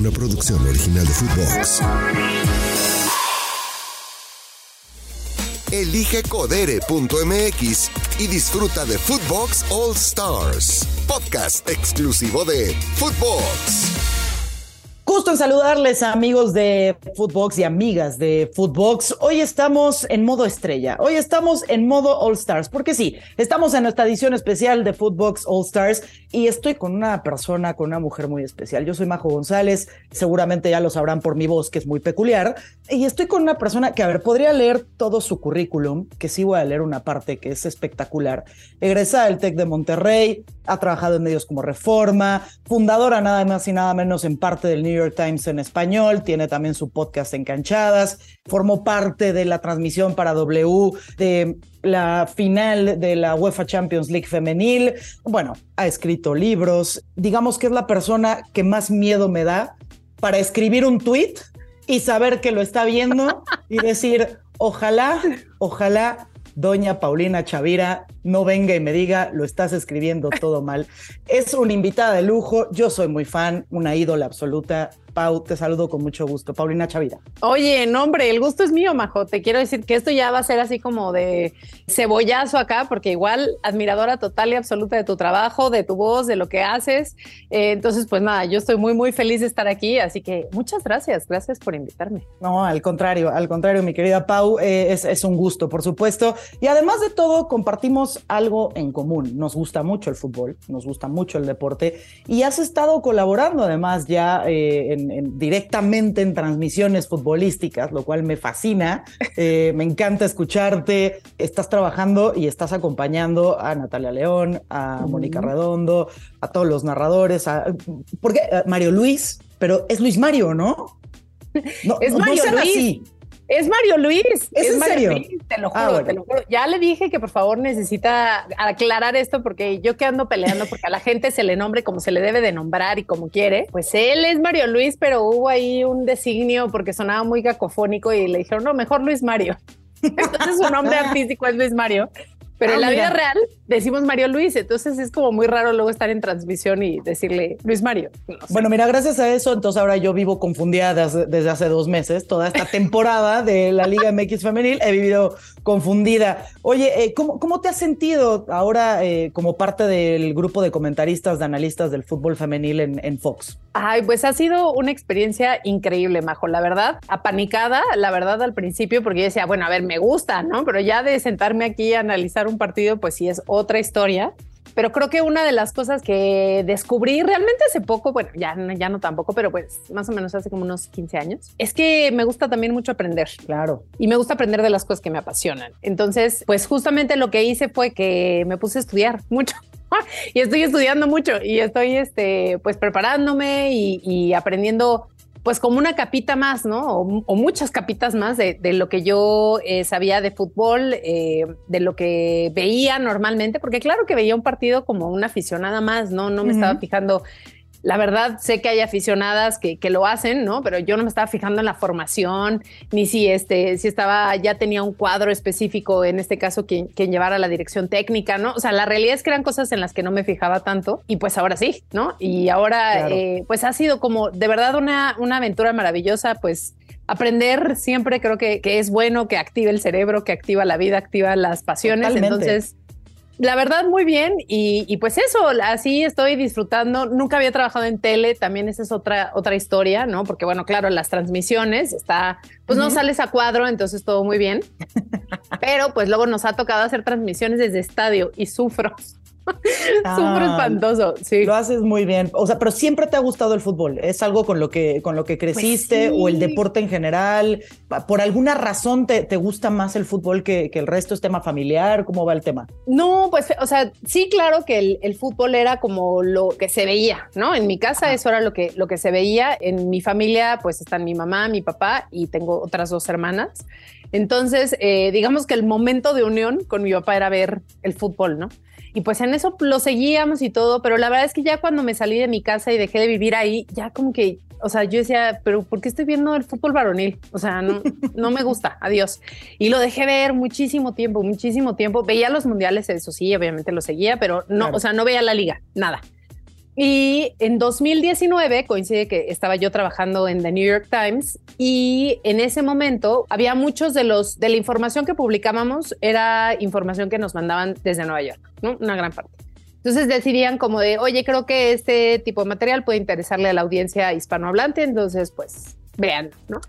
una producción original de Footbox. Elige codere.mx y disfruta de Footbox All Stars, podcast exclusivo de Footbox. Gusto en saludarles amigos de Footbox y amigas de Footbox. Hoy estamos en modo estrella, hoy estamos en modo All Stars, porque sí, estamos en nuestra edición especial de Footbox All Stars y estoy con una persona, con una mujer muy especial. Yo soy Majo González, seguramente ya lo sabrán por mi voz, que es muy peculiar, y estoy con una persona que, a ver, podría leer todo su currículum, que sí voy a leer una parte que es espectacular. Egresada del TEC de Monterrey, ha trabajado en medios como Reforma, fundadora nada más y nada menos en parte del New York Times en español, tiene también su podcast en Canchadas, formó parte de la transmisión para W de la final de la UEFA Champions League femenil, bueno, ha escrito libros, digamos que es la persona que más miedo me da para escribir un tweet y saber que lo está viendo y decir, ojalá, ojalá doña Paulina Chavira no venga y me diga, lo estás escribiendo todo mal. Es una invitada de lujo, yo soy muy fan, una ídola absoluta. Pau, te saludo con mucho gusto. Paulina Chavira. Oye, no, hombre, el gusto es mío, Majo. Te quiero decir que esto ya va a ser así como de cebollazo acá, porque igual admiradora total y absoluta de tu trabajo, de tu voz, de lo que haces. Eh, entonces, pues nada, yo estoy muy, muy feliz de estar aquí. Así que muchas gracias. Gracias por invitarme. No, al contrario, al contrario, mi querida Pau, eh, es, es un gusto, por supuesto. Y además de todo, compartimos algo en común. Nos gusta mucho el fútbol, nos gusta mucho el deporte y has estado colaborando además ya eh, en, directamente en transmisiones futbolísticas, lo cual me fascina. Eh, me encanta escucharte. Estás trabajando y estás acompañando a Natalia León, a Mónica Redondo, a todos los narradores, a, porque eh, Mario Luis, pero es Luis Mario, ¿no? No, es Mario Luis. Así. Es Mario Luis. ¿Es, en serio? te lo ah, juro, te lo juro. Ya le dije que por favor necesita aclarar esto porque yo que ando peleando porque a la gente se le nombre como se le debe de nombrar y como quiere. Pues él es Mario Luis, pero hubo ahí un designio porque sonaba muy cacofónico y le dijeron, no, mejor Luis Mario. Entonces su nombre artístico es Luis Mario. Pero en ah, la vida real decimos Mario Luis, entonces es como muy raro luego estar en transmisión y decirle Luis Mario. Bueno, mira, gracias a eso, entonces ahora yo vivo confundida desde, hace dos meses, toda esta temporada de la Liga MX femenil, he vivido confundida. Oye, eh, ¿cómo, ¿cómo, te has sentido ahora eh, como parte del grupo de comentaristas, de analistas del fútbol femenil en, en Fox? Ay, pues ha sido una experiencia increíble, Majo, la verdad, apanicada, la verdad al principio, porque yo decía, bueno, a ver, me gusta, ¿no? Pero ya de sentarme aquí a analizar un partido, pues sí es otra historia. Pero creo que una de las cosas que descubrí realmente hace poco, bueno, ya, ya no tampoco, pero pues más o menos hace como unos 15 años, es que me gusta también mucho aprender. Claro. Y me gusta aprender de las cosas que me apasionan. Entonces, pues justamente lo que hice fue que me puse a estudiar mucho y estoy estudiando mucho y estoy este, pues preparándome y, y aprendiendo pues como una capita más, ¿no? O, muchas capitas más de, lo que yo eh, sabía de fútbol, eh, de lo que veía normalmente, porque claro que veía un partido como una aficionada más, ¿no? No me estaba fijando la verdad, sé que hay aficionadas que, que, lo hacen, ¿no? Pero yo no me estaba fijando en la formación, ni si este, si estaba, ya tenía un cuadro específico, en este caso, quien, quien llevara la dirección técnica, ¿no? O sea, la realidad es que eran cosas en las que no me fijaba tanto y pues ahora sí, ¿no? Y ahora, eh, pues ha sido como de verdad una, una aventura maravillosa, pues aprender siempre creo que, que, es bueno, que active el cerebro, que activa la vida, activa las pasiones. Entonces, la verdad, muy bien. Y, pues eso, así estoy disfrutando. Nunca había trabajado en tele, también esa es otra, otra historia, ¿no? Porque bueno, claro, las transmisiones está, pues no sales a cuadro, entonces todo muy bien. Pero pues luego nos ha tocado hacer transmisiones desde estadio y sufro. Súper espantoso, sí. Lo haces muy bien. O sea, pero siempre te ha gustado el fútbol. ¿Es algo con lo que, con lo que pues creciste o el deporte en general? ¿Por alguna razón te, te gusta más el fútbol que, que, el resto? ¿Es tema familiar? ¿Cómo va el tema? No, pues, o sea, sí, claro que el, el fútbol era como lo que se veía, ¿no? En mi casa eso era lo que, lo que se veía. En mi familia, pues están mi mamá, mi papá y tengo otras dos hermanas. Entonces, eh, digamos que el momento de unión con mi papá era ver el fútbol, ¿no? Y pues en eso lo seguíamos y todo, pero la verdad es que ya cuando me salí de mi casa y dejé de vivir ahí, ya como que, o sea, yo decía, pero ¿por qué estoy viendo el fútbol varonil? O sea, no, no me gusta, adiós. Y lo dejé ver muchísimo tiempo, muchísimo tiempo. Veía los mundiales, eso sí, obviamente lo seguía, pero no, o sea, no veía la liga, nada. Y en 2019 coincide que estaba yo trabajando en The New York Times y en ese momento había muchos de los de la información que publicábamos era información que nos mandaban desde Nueva York, ¿no? Una gran parte. Entonces decidían como de, oye, creo que este tipo de material puede interesarle a la audiencia hispanohablante, entonces pues vean, ¿no?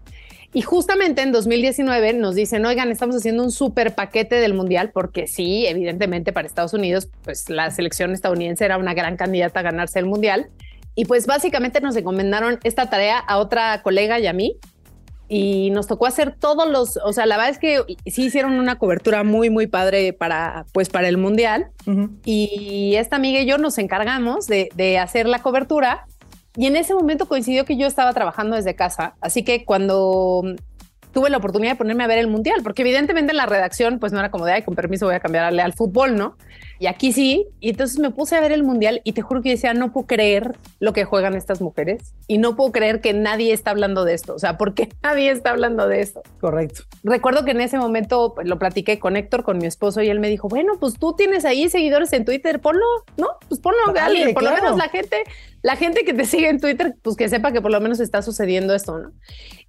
Y justamente en 2019 nos dicen, oigan, estamos haciendo un súper paquete del Mundial, porque sí, evidentemente para Estados Unidos, pues la selección estadounidense era una gran candidata a ganarse el Mundial. Y pues básicamente nos encomendaron esta tarea a otra colega y a mí. Y nos tocó hacer todos los, o sea, la verdad es que sí hicieron una cobertura muy, muy padre para, pues, para el Mundial. Y esta amiga y yo nos encargamos de, de hacer la cobertura y en ese momento coincidió que yo estaba trabajando desde casa, así que cuando tuve la oportunidad de ponerme a ver el mundial, porque evidentemente en la redacción pues no era como de, ay, con permiso voy a cambiarle al fútbol, ¿no? Y aquí sí, y entonces me puse a ver el mundial y te juro que decía, no puedo creer lo que juegan estas mujeres y no puedo creer que nadie está hablando de esto, o sea, ¿por qué nadie está hablando de esto? Correcto. Recuerdo que en ese momento pues, lo platiqué con Héctor, con mi esposo, y él me dijo, bueno, pues tú tienes ahí seguidores en Twitter, ponlo, ¿no? Pues ponlo, dale, por lo menos la gente, la gente que te sigue en Twitter, pues que sepa que por lo menos está sucediendo esto, ¿no?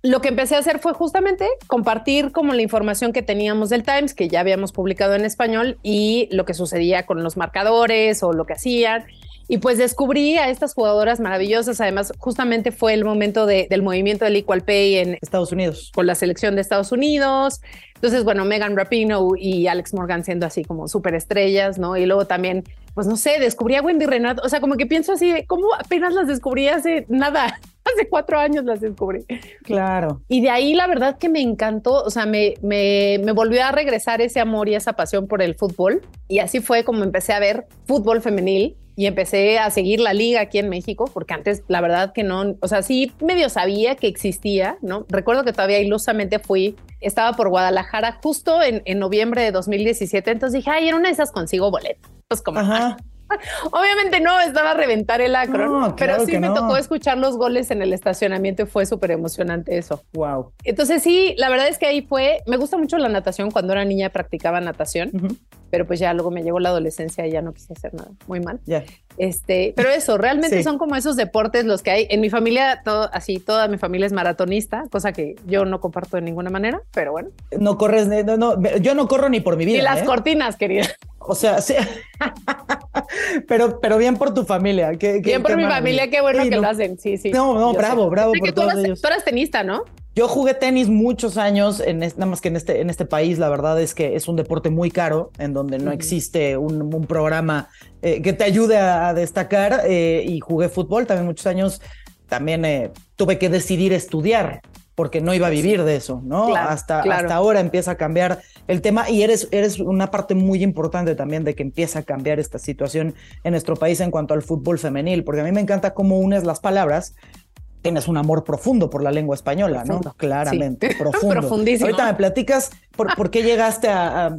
Lo que empecé a hacer fue justamente compartir como la información que teníamos del Times, que ya habíamos publicado en español, y lo que sucedía con los marcadores o lo que hacían. Y pues descubrí a estas jugadoras maravillosas. Además, justamente fue el momento del movimiento del Equal Pay en Estados Unidos. Con la selección de Estados Unidos. Entonces, bueno, Megan Rapino y Alex Morgan siendo así como súper estrellas, ¿no? Y luego también, pues no sé, descubrí a Wendy Renat. O sea, como que pienso así, ¿cómo apenas las descubrí hace nada? Hace cuatro años las descubrí. Claro. Y de ahí la verdad que me encantó, o sea, me, me, me volvió a regresar ese amor y esa pasión por el fútbol. Y así fue como empecé a ver fútbol femenil y empecé a seguir la liga aquí en México, porque antes la verdad que no, o sea, sí medio sabía que existía, ¿no? Recuerdo que todavía ilusamente fui, estaba por Guadalajara justo en, en noviembre de 2017, entonces dije, ay, en una de esas consigo boleto. Pues como, Ajá. Obviamente no, estaba a reventar el acro, pero sí me tocó escuchar los goles en el estacionamiento y fue súper emocionante eso. Wow. Entonces sí, la verdad es que ahí fue, me gusta mucho la natación, cuando era niña practicaba natación, pero pues ya luego me llegó la adolescencia y ya no quise hacer nada, muy mal. Este, pero eso, realmente son como esos deportes los que hay. En mi familia, todo, así, toda mi familia es maratonista, cosa que yo no comparto de ninguna manera, pero bueno. No corres, no, no, yo no corro ni por mi vida. Y las ¿eh? cortinas, querida. O sea, sí. pero, pero bien por tu familia. bien por mi familia, qué bueno que lo hacen. Sí, sí. No, no, bravo, bravo por todos ellos. Tú eras tenista, ¿no? Yo jugué tenis muchos años, en nada más que en este, en este país, la verdad es que es un deporte muy caro, en donde no existe un, programa eh, que te ayude a, destacar, eh, y jugué fútbol también muchos años, también eh, tuve que decidir estudiar, porque no iba a vivir de eso, ¿no? hasta, hasta ahora empieza a cambiar el tema y eres, eres una parte muy importante también de que empieza a cambiar esta situación en nuestro país en cuanto al fútbol femenil, porque a mí me encanta cómo unes las palabras tienes un amor profundo por la lengua española, ¿no? Claramente, profundo. Profundísimo. Ahorita me platicas por, qué llegaste a,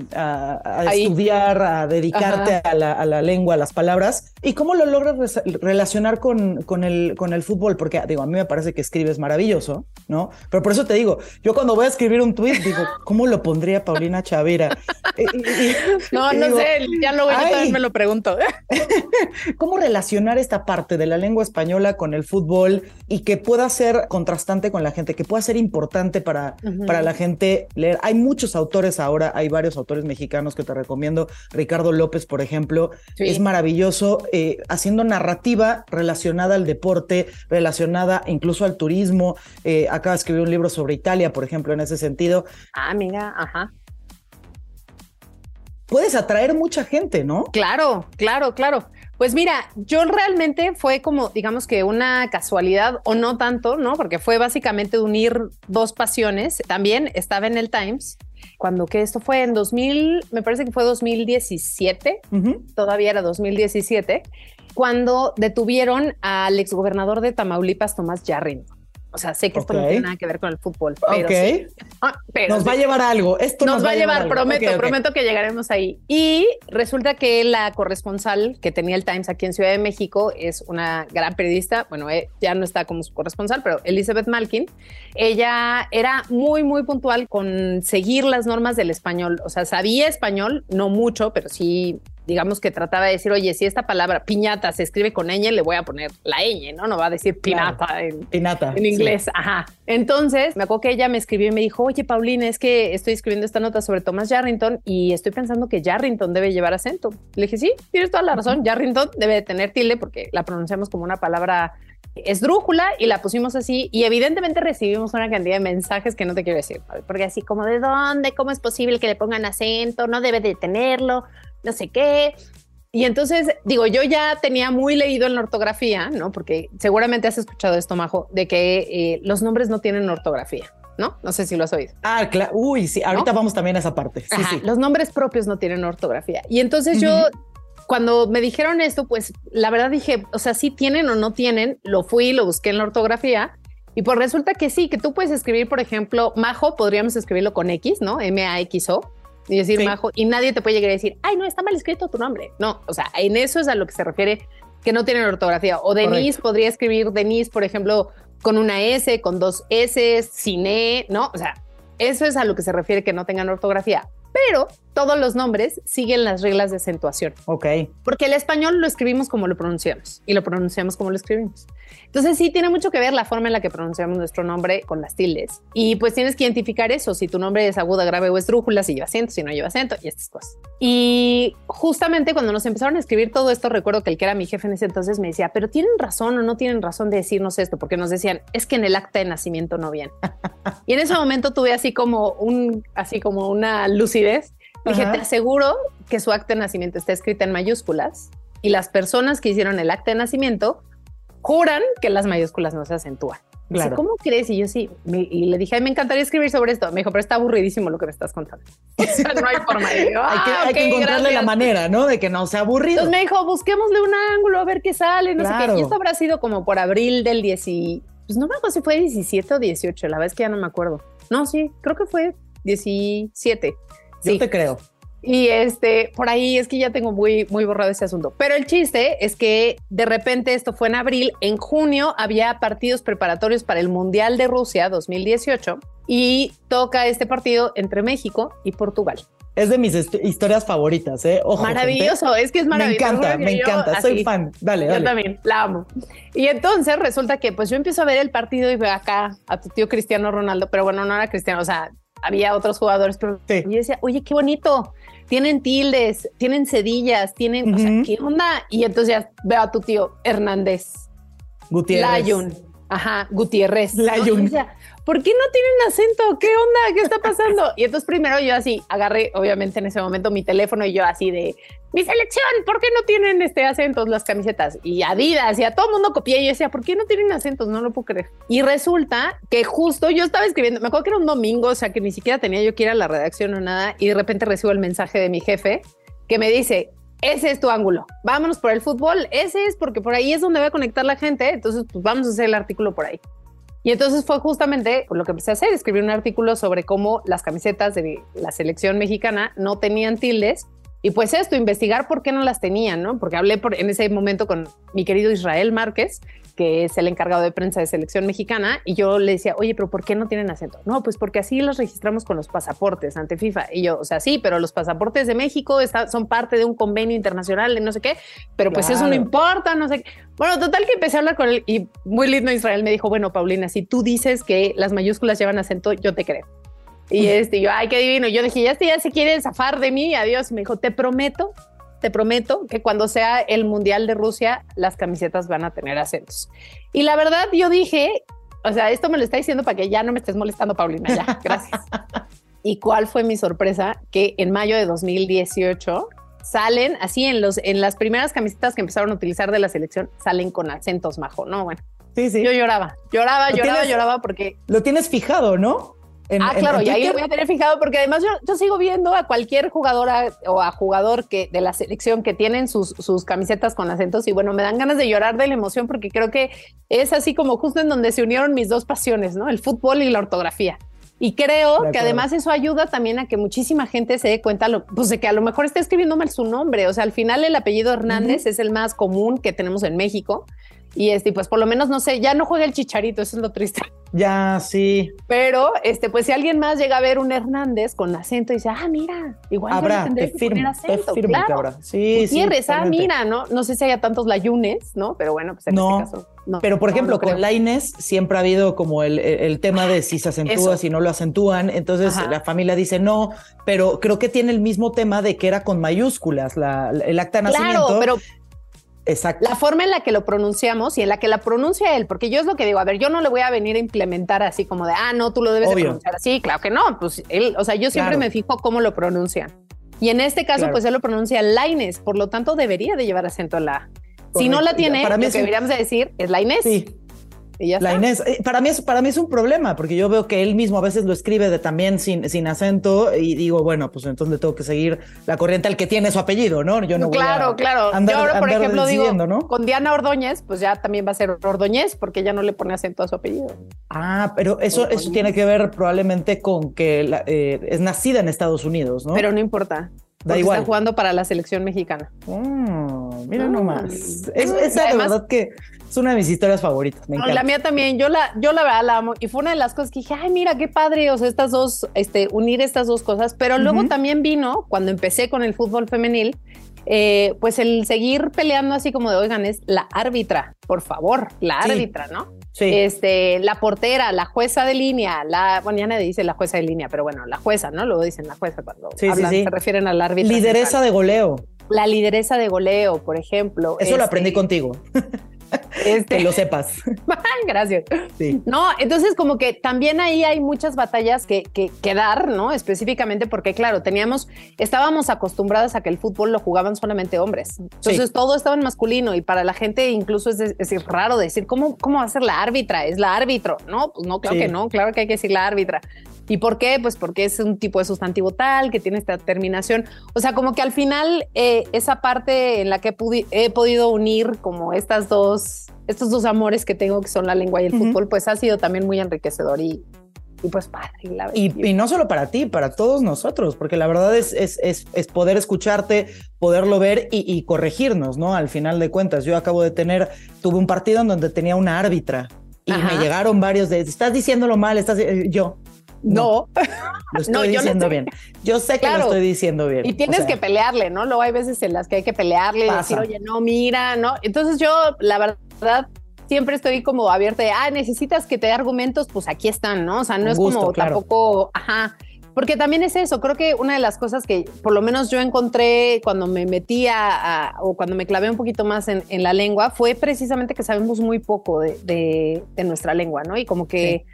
estudiar, a dedicarte a la, lengua, a las palabras, y cómo lo logras relacionar con, con, el, con el fútbol, porque digo, a mí me parece que escribes maravilloso, ¿no? Pero por eso te digo, yo cuando voy a escribir un tweet, digo, ¿cómo lo pondría Paulina Chavira? no, no sé, ya luego yo también me lo pregunto. ¿Cómo relacionar esta parte de la lengua española con el fútbol y que pueda ser contrastante con la gente, que pueda ser importante para, para la gente leer? Hay muchos autores ahora, hay varios autores mexicanos que te recomiendo. Ricardo López, por ejemplo, es maravilloso eh, haciendo narrativa relacionada al deporte, relacionada incluso al turismo. Eh, acaba de escribir un libro sobre Italia, por ejemplo, en ese sentido. Ah, mira, ajá puedes atraer mucha gente, ¿no? Claro, claro, claro. Pues mira, yo realmente fue como, digamos que una casualidad o no tanto, ¿no? Porque fue básicamente unir dos pasiones. También estaba en el Times cuando que esto fue en 2000, me parece que fue 2017, todavía era 2017, cuando detuvieron al exgobernador de Tamaulipas, Tomás Yarrin. O sea, sé que esto no tiene nada que ver con el fútbol, pero, sí. Ah, nos va a llevar algo. Esto nos, va a llevar, prometo, prometo que llegaremos ahí. Y resulta que la corresponsal que tenía el Times aquí en Ciudad de México es una gran periodista. Bueno, eh, ya no está como su corresponsal, pero Elizabeth Malkin. Ella era muy, muy puntual con seguir las normas del español. O sea, sabía español, no mucho, pero sí digamos que trataba de decir, oye, si esta palabra piñata se escribe con ñ, le voy a poner la ñ, ¿no? No va a decir pinata en, pinata, en inglés. Ajá. Entonces, me acuerdo que ella me escribió y me dijo, oye, Paulina, es que estoy escribiendo esta nota sobre Thomas Yarrington y estoy pensando que Yarrington debe llevar acento. Le dije, sí, tienes toda la razón. Yarrington debe de tener tilde porque la pronunciamos como una palabra esdrújula y la pusimos así y evidentemente recibimos una cantidad de mensajes que no te quiero decir, porque así como de dónde, cómo es posible que le pongan acento, no debe de tenerlo, no sé qué. Y entonces, digo, yo ya tenía muy leído en la ortografía, ¿no? Porque seguramente has escuchado esto, Majo, de que eh, los nombres no tienen ortografía. ¿no? No sé si lo has oído. Ah, claro. Uy, sí, ahorita vamos también a esa parte. Sí, sí. Los nombres propios no tienen ortografía. Y entonces yo cuando me dijeron esto, pues la verdad dije, o sea, si tienen o no tienen, lo fui, lo busqué en la ortografía y pues resulta que sí, que tú puedes escribir, por ejemplo, Majo, podríamos escribirlo con X, ¿no? M-A-X-O y decir Majo y nadie te puede llegar a decir, ay, no, está mal escrito tu nombre. No, o sea, en eso es a lo que se refiere que no tienen ortografía. O Denise podría escribir Denise, por ejemplo, con una S, con dos S, sin E, ¿no? O sea, eso es a lo que se refiere que no tengan ortografía pero todos los nombres siguen las reglas de acentuación. Ok. Porque el español lo escribimos como lo pronunciamos y lo pronunciamos como lo escribimos. Entonces sí tiene mucho que ver la forma en la que pronunciamos nuestro nombre con las tildes. Y pues tienes que identificar eso, si tu nombre es aguda, grave o esdrújula, si lleva acento, si no lleva acento y estas cosas. Y justamente cuando nos empezaron a escribir todo esto, recuerdo que el que era mi jefe en ese entonces me decía, pero tienen razón o no tienen razón de decirnos esto, porque nos decían, es que en el acta de nacimiento no viene. y en ese momento tuve así como un, así como una lucidez. Dije, te aseguro que su acta de nacimiento está escrita en mayúsculas y las personas que hicieron el acta de nacimiento juran que las mayúsculas no se acentúan. Claro. ¿Cómo crees? Y yo sí, y le dije, me encantaría escribir sobre esto. Me dijo, pero está aburridísimo lo que me estás contando. O sea, no hay forma. hay que, ah, hay que encontrarle la manera, ¿no? De que no sea aburrido. Entonces me dijo, busquémosle un ángulo a ver qué sale, no sé qué. Y esto habrá sido como por abril del 10 pues no me acuerdo si fue 17 o 18, la verdad es que ya no me acuerdo. No, sí, creo que fue 17. Yo te creo. Y este, por ahí es que ya tengo muy, muy borrado ese asunto. Pero el chiste es que de repente esto fue en abril, en junio había partidos preparatorios para el Mundial de Rusia 2018 y toca este partido entre México y Portugal. Es de mis historias favoritas, ¿eh? maravilloso, es que es maravilloso. Me encanta, me encanta, soy fan. Dale, dale. Yo también, la amo. Y entonces resulta que pues yo empiezo a ver el partido y veo acá a tu tío Cristiano Ronaldo, pero bueno, no era Cristiano, o sea, había otros jugadores, pero yo decía, oye, qué bonito, tienen tildes, tienen cedillas, tienen, o sea, ¿qué onda? Y entonces ya veo a tu tío Hernández. Gutiérrez. Layun. Ajá, Gutiérrez. Layun. ¿Por qué no tienen acento? ¿Qué onda? ¿Qué está pasando? Y entonces primero yo así agarré, obviamente en ese momento, mi teléfono y yo así de, mi selección, ¿por qué no tienen este acentos las camisetas? Y Adidas y a todo el mundo copié y yo decía, ¿por qué no tienen acentos? No lo puedo creer. Y resulta que justo yo estaba escribiendo, me acuerdo que era un domingo, o sea que ni siquiera tenía yo que ir a la redacción o nada, y de repente recibo el mensaje de mi jefe que me dice, ese es tu ángulo. Vámonos por el fútbol. Ese es porque por ahí es donde va a conectar la gente. Entonces, pues vamos a hacer el artículo por ahí. Y entonces fue justamente lo que empecé a hacer, escribir un artículo sobre cómo las camisetas de la selección mexicana no tenían tildes. Y pues esto, investigar por qué no las tenían, ¿no? Porque hablé por, en ese momento con mi querido Israel Márquez, que es el encargado de prensa de selección mexicana, y yo le decía, oye, pero ¿por qué no tienen acento? No, pues porque así los registramos con los pasaportes ante FIFA. Y yo, o sea, sí, pero los pasaportes de México son parte de un convenio internacional de no sé qué, pero pues eso no importa, no sé qué. Bueno, total que empecé a hablar con él y muy lindo Israel me dijo, bueno, Paulina, si tú dices que las mayúsculas llevan acento, yo te creo. Y este, yo, ay, qué divino. Yo dije, ya este ya se quiere zafar de mí, adiós. Y me dijo, te prometo te prometo que cuando sea el Mundial de Rusia, las camisetas van a tener acentos. Y la verdad, yo dije, o sea, esto me lo está diciendo para que ya no me estés molestando, Paulina, ya, gracias. ¿Y cuál fue mi sorpresa? Que en mayo de 2018 salen así en los en las primeras camisetas que empezaron a utilizar de la selección salen con acentos majo, no bueno. Sí, sí. Yo lloraba, lloraba, lloraba, lloraba porque lo tienes fijado, ¿no? Ah, claro, y ahí lo voy a tener fijado porque además yo, sigo viendo a cualquier jugadora o a jugador que de la selección que tienen sus, sus camisetas con acentos y bueno, me dan ganas de llorar de la emoción porque creo que es así como justo en donde se unieron mis dos pasiones, ¿no? El fútbol y la ortografía. Y creo que además eso ayuda también a que muchísima gente se dé cuenta pues de que a lo mejor está escribiendo mal su nombre. O sea, al final el apellido Hernández es el más común que tenemos en México. Y este, pues por lo menos, no sé, ya no juega el chicharito, eso es lo triste. Ya, sí. Pero, este, pues si alguien más llega a ver un Hernández con acento y dice, ah, mira, igual habrá, te firmo, acento, te firmo claro. que habrá. Sí, Gutiérrez, sí. ah, mira, ¿no? No sé si haya tantos layunes, ¿no? Pero bueno, pues en No, este caso. No, Pero, por ejemplo, no con Laines siempre ha habido como el, el- el tema de si se acentúa, Eso. si no lo acentúan. Entonces Ajá. la familia dice no, pero creo que tiene el mismo tema de que era con mayúsculas la, el acta de nacimiento. Claro, pero Exacto. la forma en la que lo pronunciamos y en la que la pronuncia él, porque yo es lo que digo, a ver, yo no le voy a venir a implementar así como de, ah, no, tú lo debes de pronunciar así, claro que no, pues él, o sea, yo siempre Claro. me fijo cómo lo pronuncian. Y en este caso, Claro. pues él lo pronuncia Laines, por lo tanto debería de llevar acento en la A. Si no la tiene, Para mí lo que deberíamos de decir es la Inés. Sí. Y ya La está. Inés, eh, para mí, es, para mí es un problema, porque yo veo que él mismo a veces lo escribe de también sin, sin acento y digo, bueno, pues entonces le tengo que seguir la corriente al que tiene su apellido, ¿no? Yo no voy claro, a claro. andar- Yo ahora, por ejemplo, digo, ¿no? con Diana Ordóñez, pues ya también va a ser Ordóñez, porque ya no le pone acento a su apellido. Ah, pero eso, eso tiene que ver probablemente con que la- eh, es nacida en Estados Unidos, ¿no? Pero no importa. Da igual. Está jugando para la selección mexicana. Mm, mira nomás. Es, de además- verdad que es una de mis historias favoritas. Me encanta. la mía también, yo la, yo la verdad la amo. Y fue una de las cosas que dije, ay, mira qué padre, o sea, estas dos, este, unir estas dos cosas. Pero luego también vino, cuando empecé con el fútbol femenil, eh, pues el seguir peleando así como de, oigan, es la árbitra, por favor, la Sí. árbitra, ¿no? Sí. Este, la portera, la jueza de línea, la, bueno, ya nadie dice la jueza de línea, pero bueno, la jueza, ¿no? Luego dicen la jueza cuando Sí, hablan, se refieren al árbitro. Lideresa de goleo. La lideresa de goleo, por ejemplo. Eso lo Este, aprendí contigo. Este, Que lo sepas. Gracias. Sí. No, entonces como que también ahí hay muchas batallas que, que, que dar, ¿no? Específicamente porque, claro, teníamos, estábamos acostumbrados a que el fútbol lo jugaban solamente hombres. Entonces Sí. todo estaba en masculino y para la gente incluso es, raro decir, ¿cómo, ¿cómo va a ser la árbitra? Es la árbitro. No, pues no, claro Sí. que no, claro que hay que decir la árbitra. ¿Y por qué? Pues porque es un tipo de sustantivo tal, que tiene esta terminación. O sea, como que al final eh, esa parte en la que he podido unir como estas dos, estos dos amores que tengo, que son la lengua y el Ujú. fútbol, pues ha sido también muy enriquecedor y, y pues padre. la. Y, y no solo para ti, para todos nosotros, porque la verdad es, es, es, es poder escucharte, poderlo ver y, y corregirnos, ¿no? Al final de cuentas, yo acabo de tener, tuve un partido en donde tenía una árbitra y Ajá. me llegaron varios de, estás diciéndolo mal, estás, eh, yo, no, lo estoy No, yo no diciendo estoy- bien. Yo sé que Claro. lo estoy diciendo bien. y tienes O sea, que pelearle, ¿no? Luego hay veces en las que hay que pelearle y decir, oye, no, mira, ¿no? Entonces yo, la verdad, siempre estoy como abierta de, ah, necesitas que te dé argumentos, pues aquí están, ¿no? O sea, no es como claro. tampoco, ajá. Porque también es eso, creo que una de las cosas que por lo menos yo encontré cuando me metía a- o cuando me clavé un poquito más en, en la lengua fue precisamente que sabemos muy poco de, de- de nuestra lengua, ¿no? Y como que,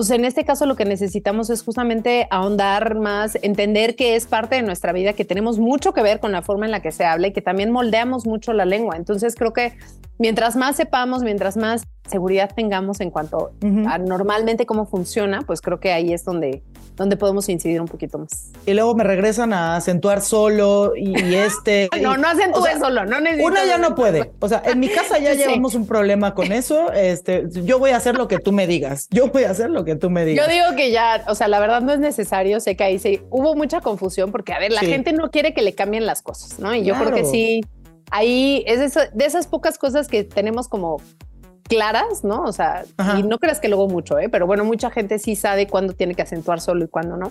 pues en este caso lo que necesitamos es justamente ahondar más, entender que es parte de nuestra vida, que tenemos mucho que ver con la forma en la que se habla y que también moldeamos mucho la lengua. Entonces creo que mientras más sepamos, mientras más seguridad tengamos en cuanto a normalmente cómo funciona, pues creo que ahí es donde, donde podemos incidir un poquito más. Y luego me regresan a acentuar solo y, y este. No, no hacen tú o sea, solo, no necesitas. Una ya no puede. O sea, en mi casa ya Sí. llevamos un problema con eso. Este, yo voy a hacer lo que tú me digas. Yo voy a hacer lo que tú me digas. Yo digo que ya, o sea, la verdad no es necesario. Sé que ahí sí hubo mucha confusión porque, a ver, la Sí. gente no quiere que le cambien las cosas, ¿no? Y yo creo que sí, ahí es de, eso- de esas pocas cosas que tenemos como claras, ¿no? O sea, Ajá. y no creas que luego mucho, ¿eh? Pero bueno, mucha gente sí sabe cuándo tiene que acentuar solo y cuándo no,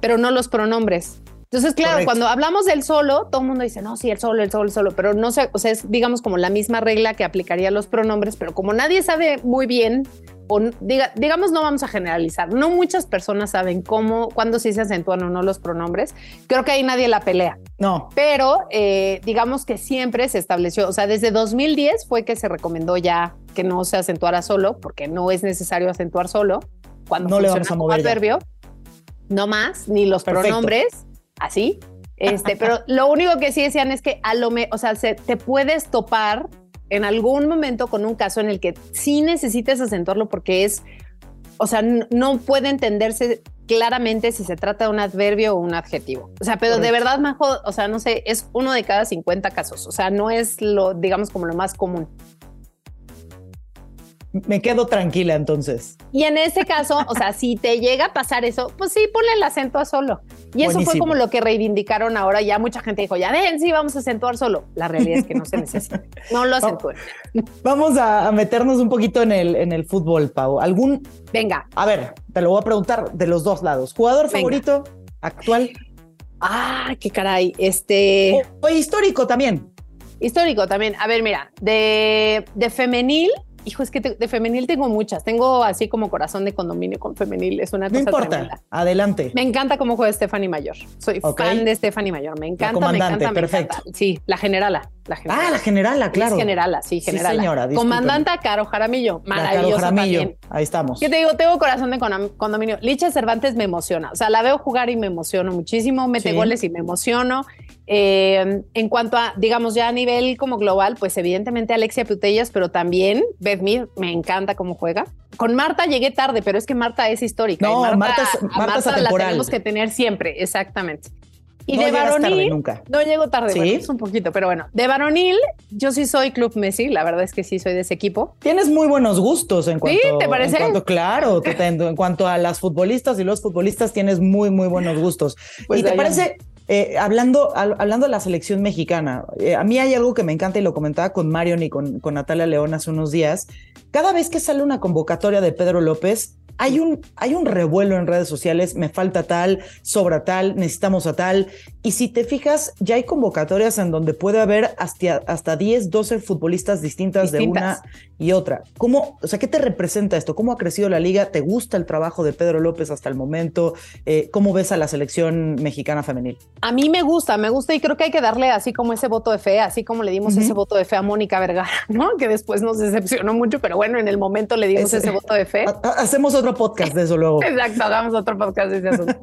pero no los pronombres. Entonces, claro, Correcto. cuando hablamos del solo, todo el mundo dice, no, sí, el solo, el solo, el solo, pero no sé, o sea, es digamos como la misma regla que aplicaría a los pronombres, pero como nadie sabe muy bien, o diga, digamos, no vamos a generalizar, no muchas personas saben cómo, cuándo sí se acentúan o no los pronombres, creo que ahí nadie la pelea, No, pero eh, digamos que siempre se estableció, o sea, desde 2010 fue que se recomendó ya que no se acentuara solo, porque no es necesario acentuar solo, cuando No le vamos a mover adverbio, no más, ni los Perfecto. pronombres, así. Este, pero lo único que sí decían es que a lo me, o sea, se, te puedes topar en algún momento con un caso en el que sí necesites acentuarlo porque es, o sea, no puede entenderse claramente si se trata de un adverbio o un adjetivo. O sea, pero de verdad, Majo, o sea, no sé, es uno de cada 50 casos. O sea, no es lo, digamos, como lo más común. me quedo tranquila entonces. Y en ese caso, o sea, si te llega a pasar eso, pues sí, ponle el acento a solo. Y eso fue como lo que reivindicaron ahora. Ya mucha gente dijo, ya ven, sí, vamos a acentuar solo. La realidad es que no se necesita. No lo acentúen. Vamos a, meternos un poquito en el, en el fútbol, Pau. ¿Algún? Venga. A ver, te lo voy a preguntar de los dos lados. ¿Jugador favorito actual? Ah, qué caray. Este. O, histórico también. Histórico también. A ver, mira, de, de femenil, Hijo, es que de femenil tengo muchas. Tengo así como corazón de condominio con femenil. Es una cosa. No importa. Adelante. Me encanta cómo juega Stephanie Mayor. Soy fan de Stephanie Mayor. Me encanta, me encanta, perfecto. Sí, la generala. La generala. Ah, la generala, claro. Es generala, sí, generala. Sí, señora. Comandanta Caro Jaramillo. Maravilloso Caro Jaramillo. Ahí estamos. ¿Qué te digo? Tengo corazón de condominio. Licha Cervantes me emociona. O sea, la veo jugar y me emociono muchísimo. Mete goles y me emociono. Eh, en cuanto a, digamos, ya a nivel como global, pues evidentemente Alexia Putellas, pero también Beth Mead, me encanta cómo juega. Con Marta llegué tarde, pero es que Marta es histórica. No, Marta, Marta, es, la tenemos que tener siempre, exactamente. Y de varonil, nunca. no llego tarde, ¿Sí? es un poquito, pero bueno, de varonil, yo sí soy Club Messi, la verdad es que sí soy de ese equipo. Tienes muy buenos gustos en cuanto, ¿Sí? ¿Te parece? En cuanto, claro, en cuanto a las futbolistas y los futbolistas tienes muy, muy buenos gustos. Pues ¿Y te parece, eh, hablando, hablando de la selección mexicana, eh, a mí hay algo que me encanta y lo comentaba con Marion y con, con Natalia León hace unos días. Cada vez que sale una convocatoria de Pedro López, hay un, hay un revuelo en redes sociales, me falta tal, sobra tal, necesitamos a tal. Y si te fijas, ya hay convocatorias en donde puede haber hasta, hasta 10, 12 futbolistas distintas, de una y otra. ¿Cómo, o sea, qué te representa esto? ¿Cómo ha crecido la liga? ¿Te gusta el trabajo de Pedro López hasta el momento? Eh, ¿Cómo ves a la selección mexicana femenil? A mí me gusta, me gusta y creo que hay que darle así como ese voto de fe, así como le dimos ese voto de fe a Mónica Vergara, ¿no? Que después nos decepcionó mucho, pero bueno, en el momento le dimos ese voto de fe. Hacemos otro podcast de eso luego. Exacto, hagamos otro podcast de ese asunto.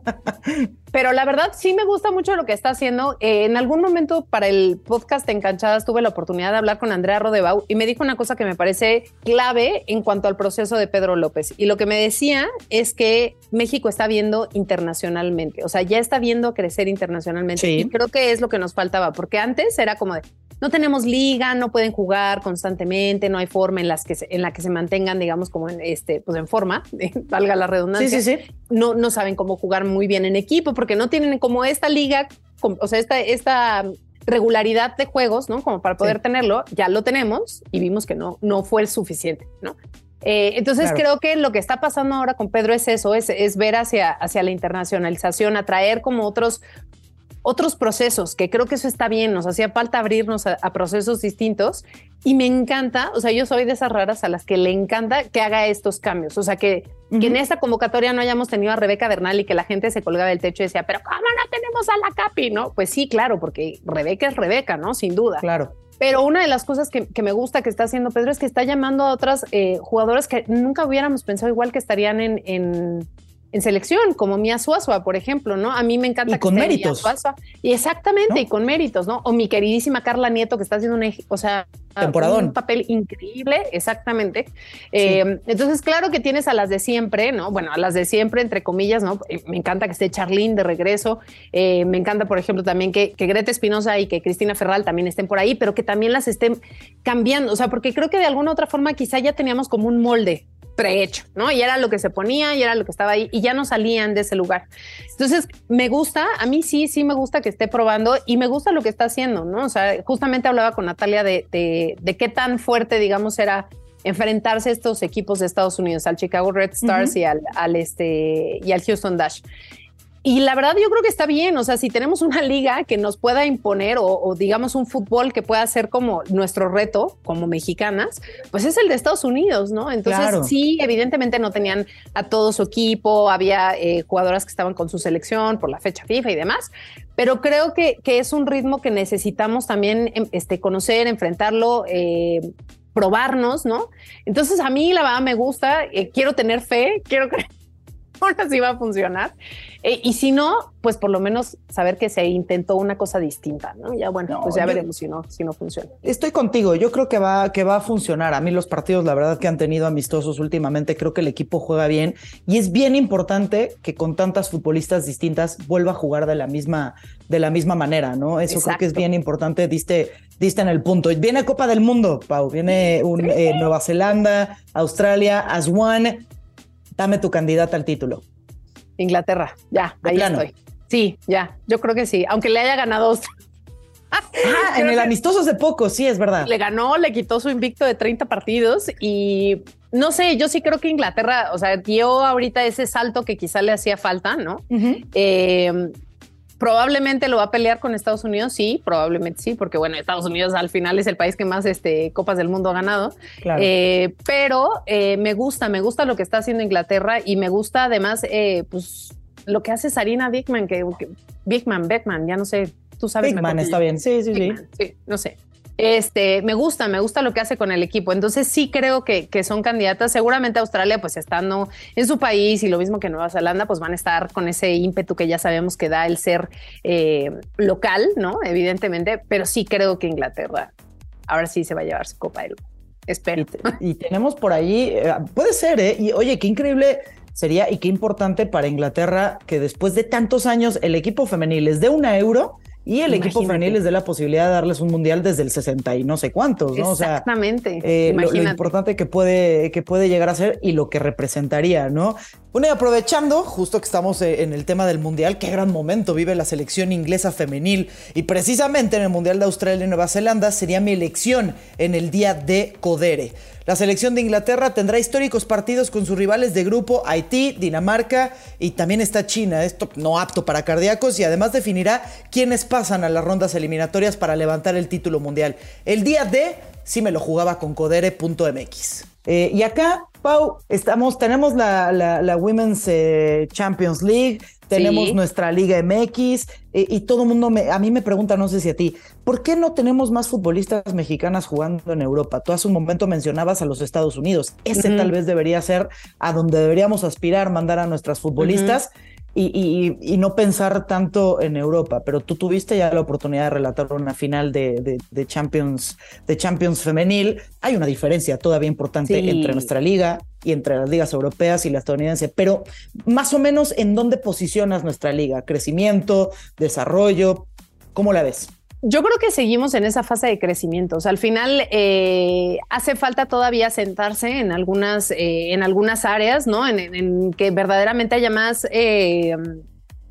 Pero la verdad sí me gusta mucho lo que está haciendo. Eh, en algún momento para el podcast Encanchadas tuve la oportunidad de hablar con Andrea Rodebau y me dijo una cosa que me parece clave en cuanto al proceso de Pedro López. Y lo que me decía es que México está viendo internacionalmente, o sea, ya está viendo crecer internacionalmente. Y creo que es lo que nos faltaba, porque antes era como de, no tenemos liga, no pueden jugar constantemente, no hay forma en, las que en la que se mantengan, digamos, como en, este, pues en forma, valga la redundancia. Sí, sí, sí. No, no saben cómo jugar muy bien en equipo porque no tienen como esta liga, o sea, esta, esta regularidad de juegos, ¿no? Como para poder tenerlo, ya lo tenemos y vimos que no, no fue el suficiente, ¿no? Eh, entonces creo que lo que está pasando ahora con Pedro es eso, es, es ver hacia, hacia la internacionalización, atraer como otros, otros procesos, que creo que eso está bien, nos hacía falta abrirnos a, procesos distintos y me encanta, o sea, yo soy de esas raras a las que le encanta que haga estos cambios, o sea, que, que en esta convocatoria no hayamos tenido a Rebeca Bernal y que la gente se colgaba del techo y decía, pero ¿cómo no tenemos a la Capi? ¿No? Pues sí, claro, porque Rebeca es Rebeca, ¿no? Sin duda. Claro. Pero una de las cosas que, me gusta que está haciendo Pedro es que está llamando a otras eh, jugadoras que nunca hubiéramos pensado igual que estarían en, en en selección, como Mia Suazua, por ejemplo, ¿no? A mí me encanta. Y con méritos. Y exactamente, y con méritos, ¿no? O mi queridísima Carla Nieto, que está haciendo un, o sea, un papel increíble, exactamente. Eh, entonces, claro que tienes a las de siempre, ¿no? Bueno, a las de siempre, entre comillas, ¿no? Eh, me encanta que esté Charlene de regreso. Eh, me encanta, por ejemplo, también que, que Greta Espinosa y que Cristina Ferral también estén por ahí, pero que también las estén cambiando. O sea, porque creo que de alguna u otra forma quizá ya teníamos como un molde prehecho, ¿no? Y era lo que se ponía y era lo que estaba ahí y ya no salían de ese lugar. Entonces, me gusta, a mí sí, sí me gusta que esté probando y me gusta lo que está haciendo, ¿no? O sea, justamente hablaba con Natalia de, de, qué tan fuerte, digamos, era enfrentarse a estos equipos de Estados Unidos, al Chicago Red Stars y, al, al, este, y al Houston Dash. Y la verdad yo creo que está bien, o sea, si tenemos una liga que nos pueda imponer o, digamos un fútbol que pueda ser como nuestro reto como mexicanas, pues es el de Estados Unidos, ¿no? Entonces sí, evidentemente no tenían a todo su equipo, había eh, jugadoras que estaban con su selección por la fecha FIFA y demás, pero creo que, que es un ritmo que necesitamos también em, este, conocer, enfrentarlo. Eh, probarnos, ¿no? Entonces a mí la verdad me gusta, eh, quiero tener fe, quiero que ahora sí va a funcionar. Eh, y si no, pues por lo menos saber que se intentó una cosa distinta, ¿no? Ya bueno, pues ya veremos si no, si no funciona. Estoy contigo, yo creo que va, que va a funcionar. A mí los partidos, la verdad que han tenido amistosos últimamente, creo que el equipo juega bien y es bien importante que con tantas futbolistas distintas vuelva a jugar de la misma, de la misma manera, ¿no? Eso creo que es bien importante, diste, diste en el punto. Viene Copa del Mundo, Pau, viene un, eh, Nueva Zelanda, Australia, Aswan, dame tu candidata al título. Inglaterra, ya, ahí estoy. Sí, ya, yo creo que sí, aunque le haya ganado. Ah, en el amistoso hace poco, sí, es verdad. Le ganó, le quitó su invicto de 30 partidos y no sé, yo sí creo que Inglaterra, o sea, dio ahorita ese salto que quizá le hacía falta, ¿no? eh, Probablemente lo va a pelear con Estados Unidos, sí, probablemente sí, porque bueno, Estados Unidos al final es el país que más este, Copas del Mundo ha ganado. Eh, pero eh, me gusta, me gusta lo que está haciendo Inglaterra y me gusta además eh, pues, lo que hace Sarina Bickman, que, Bickman, Beckman, ya no sé, tú sabes. Bickman está bien, sí, sí, sí. Sí, no sé. Este, me gusta, me gusta lo que hace con el equipo. Entonces sí creo que, son candidatas. Seguramente Australia, pues estando en su país y lo mismo que Nueva Zelanda, pues van a estar con ese ímpetu que ya sabemos que da el ser eh, local, ¿no? Evidentemente, pero sí creo que Inglaterra ahora sí se va a llevar su Copa del Espero. Y, tenemos por ahí, eh, puede ser, ¿eh? Y oye, qué increíble sería y qué importante para Inglaterra que después de tantos años el equipo femenil es de una euro y el equipo femenil les dé la posibilidad de darles un mundial desde el 60 y no sé cuántos, ¿no? Exactamente. O sea, eh, lo, importante que puede, que puede llegar a ser y lo que representaría, ¿no? Bueno, y aprovechando, justo que estamos eh, en el tema del mundial, qué gran momento vive la selección inglesa femenil. Y precisamente en el mundial de Australia y Nueva Zelanda sería mi elección en el día de Codere. La selección de Inglaterra tendrá históricos partidos con sus rivales de grupo Haití, Dinamarca y también está China, esto no apto para cardíacos y además definirá quiénes pasan a las rondas eliminatorias para levantar el título mundial. El día de sí me lo jugaba con codere.mx. Eh, y acá, Pau, estamos, tenemos la, Women's eh, Champions League, tenemos nuestra Liga MX eh, y todo el mundo, me, a mí me pregunta, no sé si a ti, ¿por qué no tenemos más futbolistas mexicanas jugando en Europa? Tú hace un momento mencionabas a los Estados Unidos. Ese tal vez debería ser a donde deberíamos aspirar, mandar a nuestras futbolistas y, no pensar tanto en Europa, pero tú tuviste ya la oportunidad de relatar una final de, Champions, de Champions femenil. Hay una diferencia todavía importante entre nuestra liga y entre las ligas europeas y la estadounidense, pero más o menos en dónde posicionas nuestra liga, crecimiento, desarrollo, ¿cómo la ves? Yo creo que seguimos en esa fase de crecimiento. Al final eh, hace falta todavía sentarse en algunas, eh, en algunas áreas, ¿no? En, que verdaderamente haya más eh,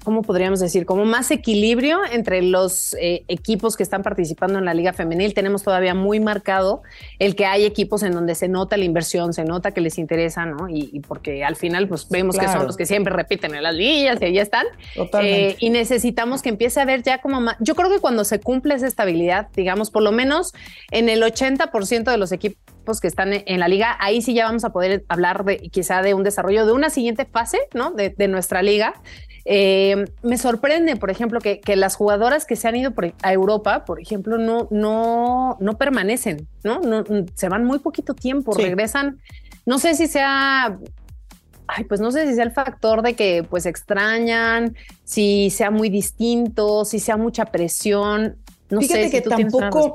¿cómo podríamos decir? Como más equilibrio entre los eh, equipos que están participando en la liga femenil. Tenemos todavía muy marcado el que hay equipos en donde se nota la inversión, se nota que les interesa, ¿no? Y, porque al final pues vemos que son los que siempre repiten en las liguillas y ahí están. Eh, y necesitamos que empiece a ver ya como más, yo creo que cuando se cumple esa estabilidad, digamos, por lo menos en el 80% de los equipos que están en la liga, ahí sí ya vamos a poder hablar de quizá de un desarrollo de una siguiente fase, ¿no? De, de nuestra liga. Eh, me sorprende, por ejemplo, que, las jugadoras que se han ido a Europa, por ejemplo, no, no, no permanecen, ¿no? no se van muy poquito tiempo, regresan. No sé si sea ay, pues no sé si sea el factor de que pues extrañan, si sea muy distinto, si sea mucha presión. No Fíjate sé que tampoco,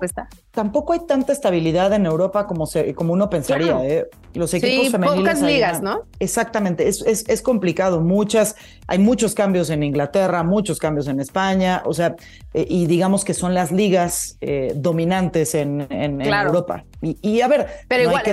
tampoco hay tanta estabilidad en Europa como, se, como uno pensaría. ¿eh? Los equipos sí, femeniles. Pocas ligas, ¿no? Exactamente, es, es, complicado. Muchas, hay muchos cambios en Inglaterra, muchos cambios en España, o sea, eh, y digamos que son las ligas eh, dominantes en, en, Europa. Y, a ver, pero igual,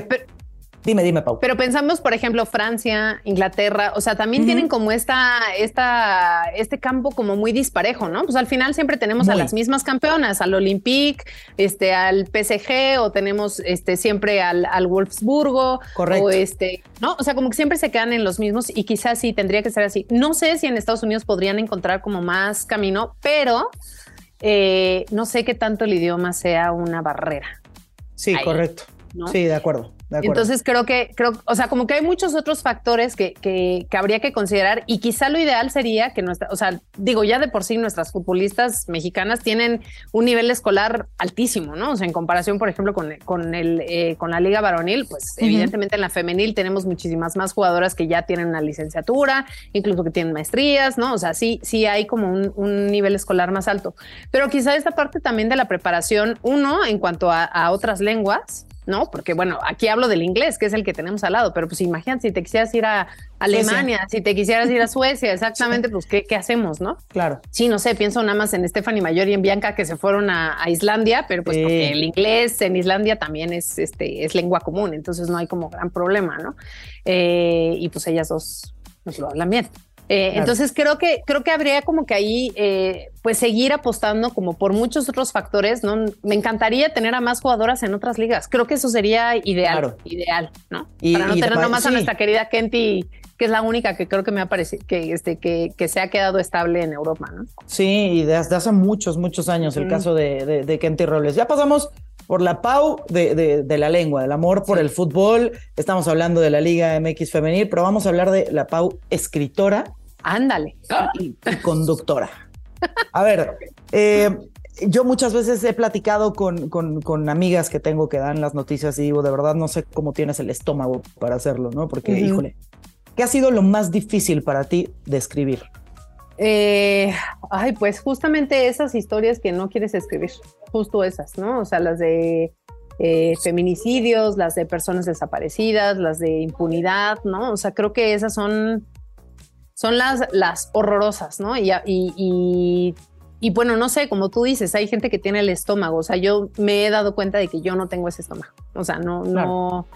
Dime, dime, Pau. Pero pensamos, por ejemplo, Francia, Inglaterra, o sea, también tienen como esta, esta, este campo como muy disparejo, ¿no? Pues al final siempre tenemos a las mismas campeonas, al Olympique, este, al PSG, o tenemos este, siempre al, al Wolfsburgo. Correcto. O este, ¿no? O sea, como que siempre se quedan en los mismos y quizás sí tendría que ser así. No sé si en Estados Unidos podrían encontrar como más camino, pero eh, no sé qué tanto el idioma sea una barrera. Sí, correcto. Sí, de acuerdo. Entonces creo que, creo, o sea, como que hay muchos otros factores que, que, habría que considerar y quizá lo ideal sería que nuestra, o sea, digo, ya de por sí nuestras futbolistas mexicanas tienen un nivel escolar altísimo, ¿no? O sea, en comparación, por ejemplo, con, con, el, eh, con la liga varonil, pues evidentemente en la femenil tenemos muchísimas más jugadoras que ya tienen una licenciatura, incluso que tienen maestrías, ¿no? O sea, sí, sí hay como un, un nivel escolar más alto. Pero quizá esta parte también de la preparación, uno, en cuanto a, a otras lenguas, ¿no? Porque bueno, aquí hablo del inglés, que es el que tenemos al lado, pero pues imagínate si te quisieras ir a Alemania, si te quisieras ir a Suecia, exactamente, pues ¿qué, hacemos, no? Claro. Sí, no sé, pienso nada más en Stephanie Mayor y en Bianca que se fueron a, Islandia, pero pues porque el inglés en Islandia también es, este, es lengua común, entonces no hay como gran problema, ¿no? Eh, y pues ellas dos nos lo hablan bien. Eh, entonces creo que creo que habría como que ahí eh, pues seguir apostando como por muchos otros factores, ¿no? Me encantaría tener a más jugadoras en otras ligas. Creo que eso sería ideal, ideal, ¿no? Para no tener nomás a nuestra querida Kenty, que es la única que creo que me ha parecido que este que, que se ha quedado estable en Europa, ¿no? Sí, y desde hace muchos muchos años el caso de, de, de Kenty Robles. Ya pasamos por la PAU de, de, la lengua, del amor por el fútbol. Estamos hablando de la Liga MX femenil, pero vamos a hablar de la PAU escritora. Ándale. Y, conductora. A ver, eh, yo muchas veces he platicado con, con, amigas que tengo que dan las noticias y digo, de verdad no sé cómo tienes el estómago para hacerlo, ¿no? Porque, híjole, ¿qué ha sido lo más difícil para ti de escribir? Eh, ay, pues justamente esas historias que no quieres escribir, justo esas, ¿no? O sea, las de eh, feminicidios, las de personas desaparecidas, las de impunidad, ¿no? O sea, creo que esas son, son las, las horrorosas, ¿no? Y, y, y, bueno, no sé, como tú dices, hay gente que tiene el estómago, o sea, yo me he dado cuenta de que yo no tengo ese estómago, o sea, no, no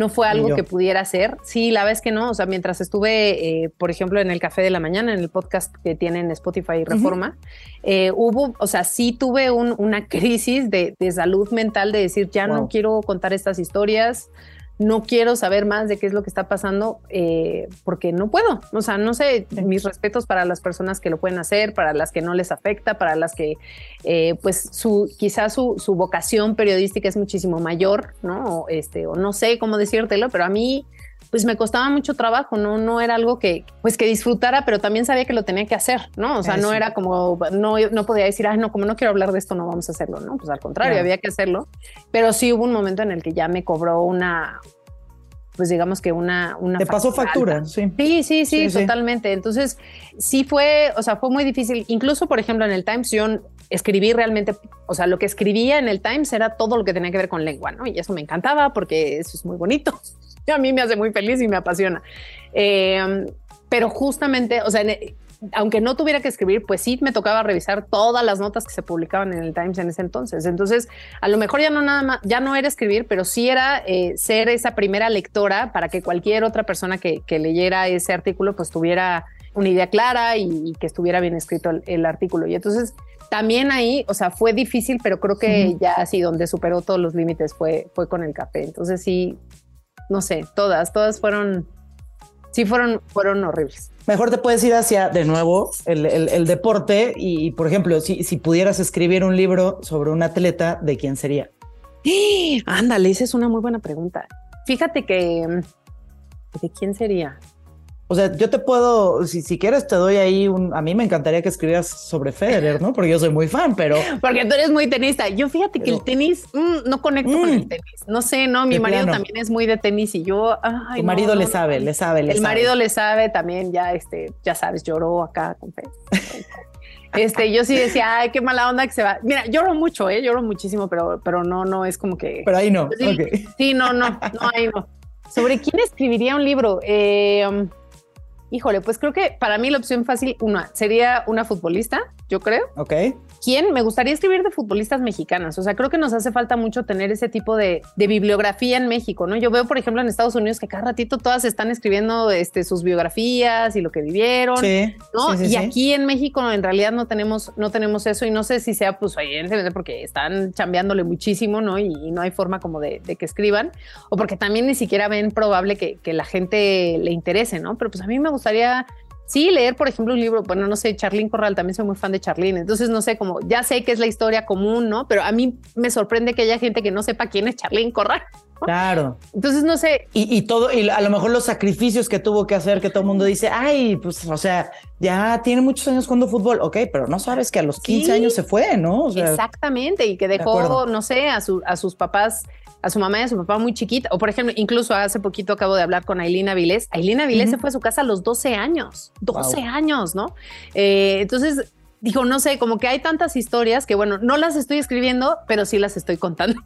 no fue algo que pudiera hacer. Sí, la vez que no, o sea, mientras estuve, eh, por ejemplo, en el Café de la Mañana, en el podcast que tienen Spotify y Reforma, eh, hubo, o sea, sí tuve una crisis de, salud mental de decir, ya no quiero contar estas historias, no quiero saber más de qué es lo que está pasando eh, porque no puedo. O sea, no sé, mis respetos para las personas que lo pueden hacer, para las que no les afecta, para las que eh, pues su quizás su, su, vocación periodística es muchísimo mayor, ¿no? O, este, o no sé cómo decírtelo, pero a mí pues me costaba mucho trabajo, no, no era algo que, pues que disfrutara, pero también sabía que lo tenía que hacer, ¿no? O sea, no era como, no, no podía decir, ah, no, como no quiero hablar de esto, no vamos a hacerlo, ¿no? Pues al contrario, había que hacerlo, pero sí hubo un momento en el que ya me cobró una, pues digamos que una... una Te pasó factura, sí. Sí, sí, sí, totalmente. Entonces, sí fue, o sea, fue muy difícil. Incluso, por ejemplo, en el Times, yo escribí realmente, o sea, lo que escribía en el Times era todo lo que tenía que ver con lengua, ¿no? Y eso me encantaba porque eso es muy bonito. A mí me hace muy feliz y me apasiona. Eh, pero justamente, o sea, aunque no tuviera que escribir, pues sí me tocaba revisar todas las notas que se publicaban en el Times en ese entonces. Entonces, a lo mejor ya no nada más, ya no era escribir, pero sí era eh, ser esa primera lectora para que cualquier otra persona que, leyera ese artículo, pues tuviera una idea clara y, que estuviera bien escrito el, artículo. Y entonces también ahí, o sea, fue difícil, pero creo que ya así donde superó todos los límites fue, fue con el café. Entonces sí, no sé, todas, todas fueron, sí fueron, fueron horribles. Mejor te puedes ir hacia, de nuevo, el, deporte y, por ejemplo, si, si pudieras escribir un libro sobre un atleta, ¿de quién sería? Ándale, esa es una muy buena pregunta. Fíjate que, ¿de quién sería? O sea, yo te puedo, si, si quieres, te doy ahí un. A mí me encantaría que escribas sobre Federer, ¿no? Porque yo soy muy fan, pero. Porque tú eres muy tenista. Yo fíjate que el tenis mm, no conecto con el mm. tenis. No sé, no. Mi marido también es muy de tenis y yo. Ay, marido le sabe, le sabe, le El marido le sabe también, ya, este, ya sabes, lloró acá con. Este, yo sí decía, ay, qué mala onda que se va. Mira, lloro mucho, eh, lloro muchísimo, pero, pero no, no es como que. Pero ahí no. Sí, sí no, no, no, ahí no. ¿Sobre quién escribiría un libro? Eh, um, Híjole, pues creo que para mí la opción fácil, una, sería una futbolista, yo creo. Ok. ¿Quién? Me gustaría escribir de futbolistas mexicanas. O sea, creo que nos hace falta mucho tener ese tipo de, bibliografía en México, ¿no? Yo veo, por ejemplo, en Estados Unidos que cada ratito todas están escribiendo este, sus biografías y lo que vivieron, sí, ¿no? y aquí en México en realidad no tenemos, no tenemos eso y no sé si sea, pues, evidentemente porque están chambeándole muchísimo, ¿no? Y, no hay forma como de, que escriban o porque también ni siquiera ven probable que, que la gente le interese, ¿no? Pero pues a mí me gustaría Sí, leer, por ejemplo, un libro, bueno, no sé, Charlene Corral, también soy muy fan de Charlene, entonces no sé, como ya sé que es la historia común, ¿no? Pero a mí me sorprende que haya gente que no sepa quién es Charlene Corral. Claro. Entonces, no sé. Y, todo, y a lo mejor los sacrificios que tuvo que hacer, que todo el mundo dice, ay, pues, o sea, ya tiene muchos años jugando fútbol, ok, pero no sabes que a los 15 años se fue, ¿no? exactamente, y que dejó, no sé, a, su, a sus papás a su mamá y a su papá muy chiquita. O por ejemplo, incluso hace poquito acabo de hablar con Ailina Vilés. Ailina Vilés se fue a su casa a los 12 años, 12 años, ¿no? Eh, entonces, dijo, no sé, como que hay tantas historias que, bueno, no las estoy escribiendo, pero sí las estoy contando.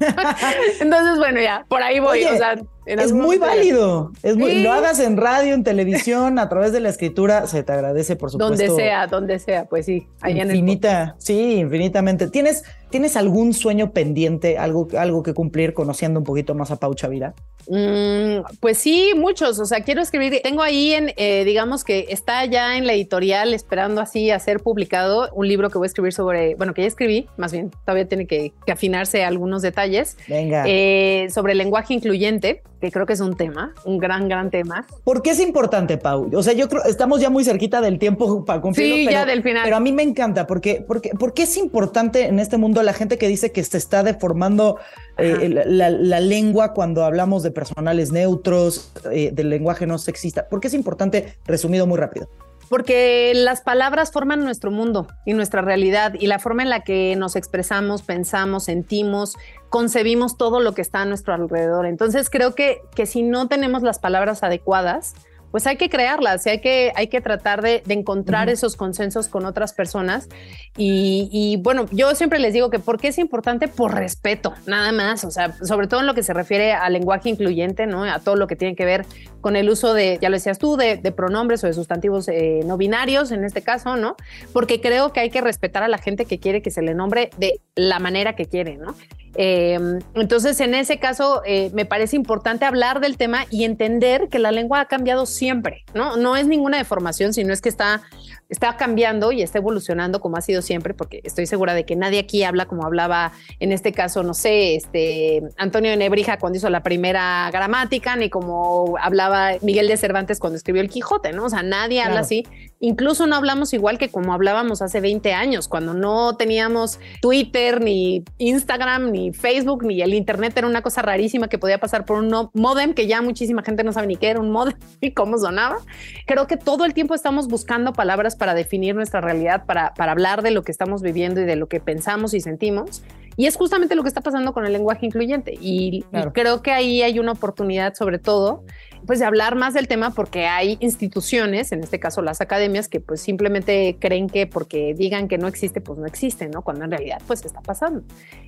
entonces, bueno, ya, por ahí voy. o sea, es muy válido. Es muy, Lo hagas en radio, en televisión, a través de la escritura, se te agradece, por supuesto. Donde sea, donde sea, pues sí. Infinita, sí, infinitamente. ¿Tienes, ¿Tienes algún sueño pendiente, algo, algo que cumplir conociendo un poquito más a Pau Chavira? Mm, pues sí, muchos. O sea, quiero escribir. Tengo ahí en, eh, digamos que está ya en la editorial esperando así a ser publicado un libro que voy a escribir sobre, bueno, que ya escribí, más bien, todavía tiene que, afinarse algunos detalles. Venga. Eh, sobre lenguaje incluyente, que creo que es un tema, un gran, gran tema. ¿Por qué es importante, Pau? O sea, yo creo, estamos ya muy cerquita del tiempo para cumplirlo. Sí, ya del final. Pero a mí me encanta, porque, porque, porque es importante en este mundo la gente que dice que se está deformando eh, la, lengua cuando hablamos de personales neutros, eh, del lenguaje no sexista. ¿Por qué es importante? Resumido muy rápido. Porque las palabras forman nuestro mundo y nuestra realidad y la forma en la que nos expresamos, pensamos, sentimos, concebimos todo lo que está a nuestro alrededor. Entonces creo que, que si no tenemos las palabras adecuadas, pues hay que crearlas y hay que, hay que tratar de, encontrar esos consensos con otras personas. Y, bueno, yo siempre les digo que porque es importante por respeto, nada más, o sea, sobre todo en lo que se refiere al lenguaje incluyente, ¿no? A todo lo que tiene que ver con el uso de, ya lo decías tú, de, pronombres o de sustantivos eh, no binarios en este caso, ¿no? Porque creo que hay que respetar a la gente que quiere que se le nombre de la manera que quiere, ¿no? Eh, entonces, en ese caso, eh, me parece importante hablar del tema y entender que la lengua ha cambiado siempre, ¿no? No es ninguna deformación, sino es que está, está cambiando y está evolucionando como ha sido siempre, porque estoy segura de que nadie aquí habla como hablaba, en este caso, no sé, este Antonio de Nebrija cuando hizo la primera gramática, ni como hablaba Miguel de Cervantes cuando escribió El Quijote, ¿no? O sea, nadie habla así. Incluso no hablamos igual que como hablábamos hace 20 años, cuando no teníamos Twitter, ni Instagram, ni Facebook, ni el Internet. Era una cosa rarísima que podía pasar por un modem, que ya muchísima gente no sabe ni qué era un modem y cómo sonaba. Creo que todo el tiempo estamos buscando palabras para definir nuestra realidad, para, para hablar de lo que estamos viviendo y de lo que pensamos y sentimos. Y es justamente lo que está pasando con el lenguaje incluyente. Y, y creo que ahí hay una oportunidad, sobre todo, pues de hablar más del tema porque hay instituciones, en este caso las academias, que pues simplemente creen que porque digan que no existe, pues no existe, ¿no? Cuando en realidad pues está pasando.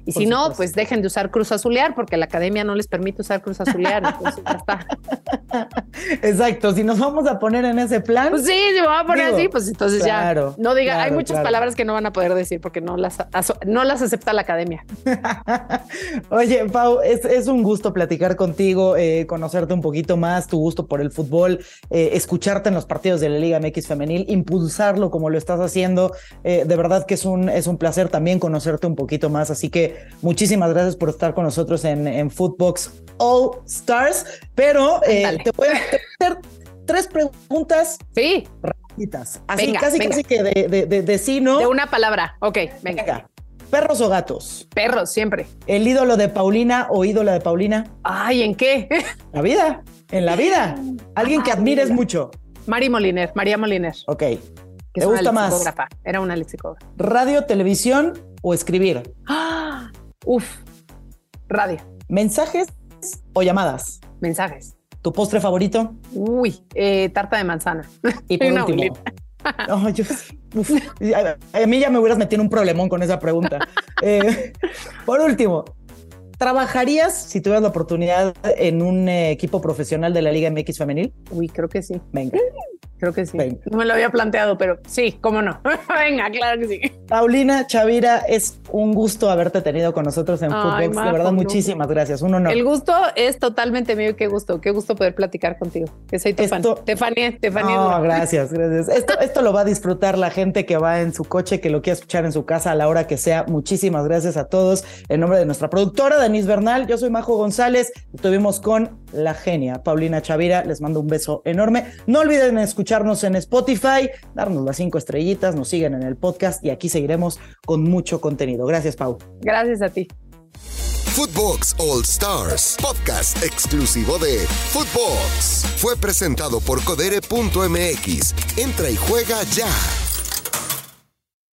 Y si no, pues dejen de usar cruz azulear porque la academia no les permite usar cruz azulear, entonces ya está. Exacto, si nos vamos a poner en ese plan. Pues sí, si me voy a poner así, pues entonces ya no diga, hay muchas palabras que no van a poder decir porque no las, no las acepta la academia. Oye, Pau, es, un gusto platicar contigo, eh, conocerte un poquito más tu gusto por el fútbol, eh, escucharte en los partidos de la Liga MX femenil, impulsarlo como lo estás haciendo. Eh, de verdad que es un, es un placer también conocerte un poquito más. Así que muchísimas gracias por estar con nosotros en, en Footbox All Stars. Pero eh, te, voy a, hacer tres preguntas. Sí. Rapiditas. Así casi, casi que de, de, de, sí, ¿no? De una palabra. Ok, venga. ¿Perros o gatos? Perros, siempre. ¿El ídolo de Paulina o ídola de Paulina? Ay, ¿en qué? La vida. En la vida. Alguien que admires mucho. Mari Moliner, María Moliner. Ok. ¿Te gusta más? Era una lexicógrafa. ¿Radio, televisión o escribir? ¡Ah! Uf, radio. ¿Mensajes o llamadas? Mensajes. ¿Tu postre favorito? Uy, eh, tarta de manzana. Y por último. a, mí ya me hubieras metido un problemón con esa pregunta. Eh, por último, ¿Trabajarías si tuvieras la oportunidad en un eh, equipo profesional de la Liga MX femenil? Uy, creo que sí. Venga. Creo que sí. No me lo había planteado, pero sí, cómo no. Venga, claro que sí. Paulina Chavira, es un gusto haberte tenido con nosotros en Footbox. de verdad, muchísimas gracias. Un honor. El gusto es totalmente mío. Qué gusto, qué gusto poder platicar contigo. Que soy tu esto... fan. Te No, gracias, gracias. Esto, esto lo va a disfrutar la gente que va en su coche, que lo quiera escuchar en su casa a la hora que sea. Muchísimas gracias a todos. En nombre de nuestra productora, Denise Bernal, yo soy Majo González. Estuvimos con la genia Paulina Chavira. Les mando un beso enorme. No olviden escuchar escucharnos en Spotify, darnos las cinco estrellitas, nos siguen en el podcast y aquí seguiremos con mucho contenido. Gracias, Pau. Gracias a ti. Footbox All Stars, podcast exclusivo de Footbox. Fue presentado por codere.mx. Entra y juega ya.